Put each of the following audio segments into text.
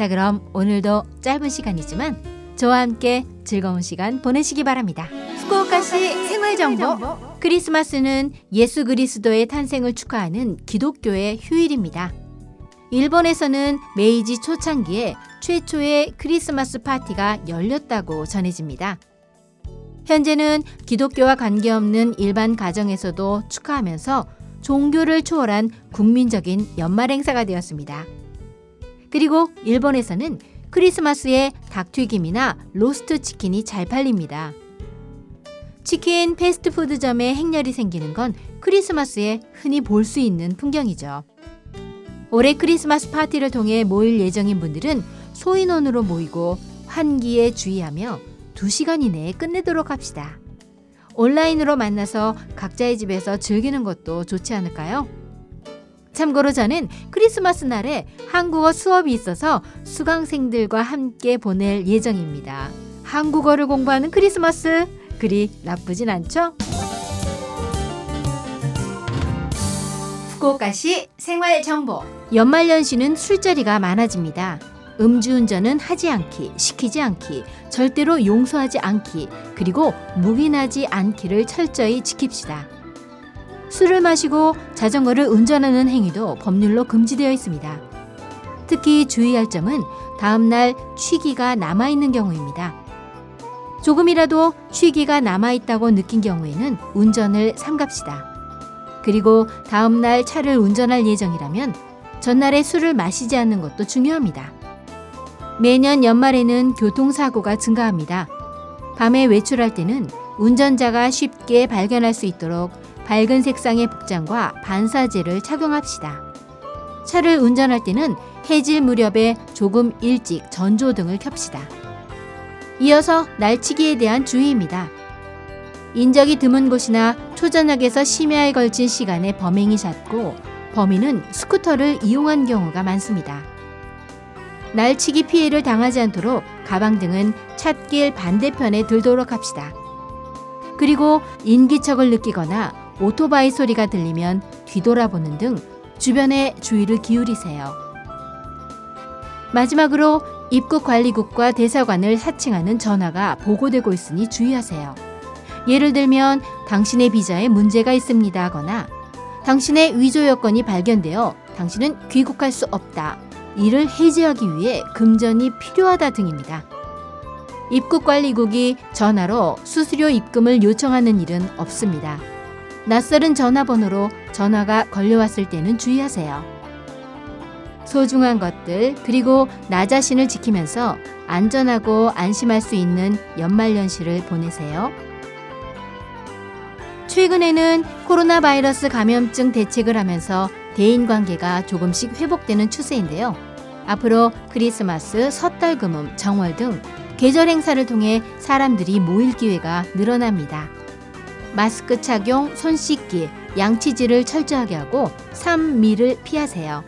자 그럼 오늘도 짧은 시간이지만 저와 함께 즐거운 시간 보내시기 바랍니다. 후쿠오카시 생활정보 크리스마스는 예수 그리스도의 탄생을 축하하는 기독교의 휴일입니다. 일본에서는 메이지 초창기에 최초의 크리스마스 파티가 열렸다고 전해집니다. 현재는 기독교와 관계없는 일반 가정에서도 축하하면서 종교를 초월한 국민적인 연말 행사가 되었습니다. 그리고 일본에서는 크리스마스에 닭튀김이나 로스트 치킨이 잘 팔립니다. 치킨 패스트푸드점에 행렬이 생기는 건 크리스마스에 흔히 볼 수 있는 풍경이죠. 올해 크리스마스 파티를 통해 모일 예정인 분들은 소인원으로 모이고 환기에 주의하며 2시간 이내에 끝내도록 합시다. 온라인으로 만나서 각자의 집에서 즐기는 것도 좋지 않을까요? 참고로 저는 크리스마스 날에 한국어 수업이 있어서 수강생들과 함께 보낼 예정입니다. 한국어를 공부하는 크리스마스 그리 나쁘진 않죠? 후쿠오카시 생활 정보 연말연시는 술자리가 많아집니다. 음주운전은 하지 않기, 시키지 않기, 절대로 용서하지 않기, 그리고 묵인하지 않기를 철저히 지킵시다. 술을 마시고 자전거를 운전하는 행위도 법률로 금지되어 있습니다. 특히 주의할 점은 다음날 취기가 남아있는 경우입니다. 조금이라도 취기가 남아있다고 느낀 경우에는 운전을 삼갑시다. 그리고 다음날 차를 운전할 예정이라면 전날에 술을 마시지 않는 것도 중요합니다. 매년 연말에는 교통사고가 증가합니다. 밤에 외출할 때는 운전자가 쉽게 발견할 수 있도록 밝은 색상의 복장과 반사제를 착용합시다. 차를 운전할 때는 해질 무렵에 조금 일찍 전조등을 켭시다. 이어서 날치기에 대한 주의입니다. 인적이 드문 곳이나 초저녁에서 심야에 걸친 시간에 범행이 잦고 범인은 스쿠터를 이용한 경우가 많습니다. 날치기 피해를 당하지 않도록 가방 등은 찻길 반대편에 들도록 합시다. 그리고 인기척을 느끼거나 오토바이 소리가 들리면 뒤돌아보는 등 주변에 주의를 기울이세요. 마지막으로 입국 관리국과 대사관을 사칭하는 전화가 보고되고 있으니 주의하세요. 예를 들면 당신의 비자에 문제가 있습니다 하거나 당신의 위조 여건이 발견되어 당신은 귀국할 수 없다. 이를 해제하기 위해 금전이 필요하다 등입니다. 입국관리국이 전화로 수수료 입금을 요청하는 일은 없습니다. 낯설은 전화번호로 전화가 걸려왔을 때는 주의하세요. 소중한 것들 그리고 나 자신을 지키면서 안전하고 안심할 수 있는 연말연시를 보내세요. 최근에는 코로나 바이러스 감염증 대책을 하면서 대인 관계가 조금씩 회복되는 추세인데요. 앞으로 크리스마스, 섣달 금음, 정월 등 계절 행사를 통해 사람들이 모일 기회가 늘어납니다. 마스크 착용, 손 씻기, 양치질을 철저하게 하고 3미를 피하세요.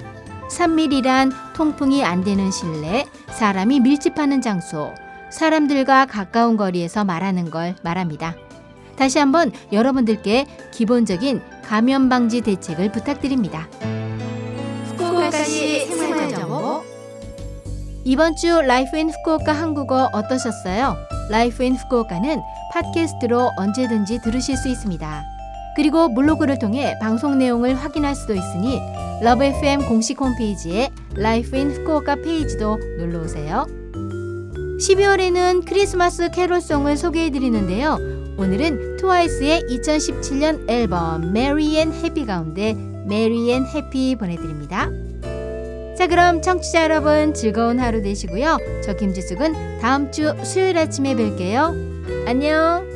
3밀이란 통풍이 안 되는 실내, 사람이 밀집하는 장소, 사람들과 가까운 거리에서 말하는 걸 말합니다. 다시 한번 여러분들께 기본적인 감염 방지 대책을 부탁드립니다. 후쿠오카시 생활정보 이번 주 Life in 후쿠오카 한국어 어떠셨어요? Life in 후쿠오카는 팟캐스트로 언제든지 들으실 수 있습니다. 그리고 블로그를 통해 방송 내용을 확인할 수도 있으니 LOVE FM 공식 홈페이지에 Life in 후쿠오카 페이지도 놀러 오세요. 12월에는 크리스마스 캐롤송을 소개해 드리는데요. 오늘은 트와이스의 2017년 앨범 Merry and Happy 가운데 Merry and Happy 보내드립니다. 자 그럼 청취자 여러분 즐거운 하루 되시고요. 저 김지숙은 다음 주 수요일 아침에 뵐게요. 안녕.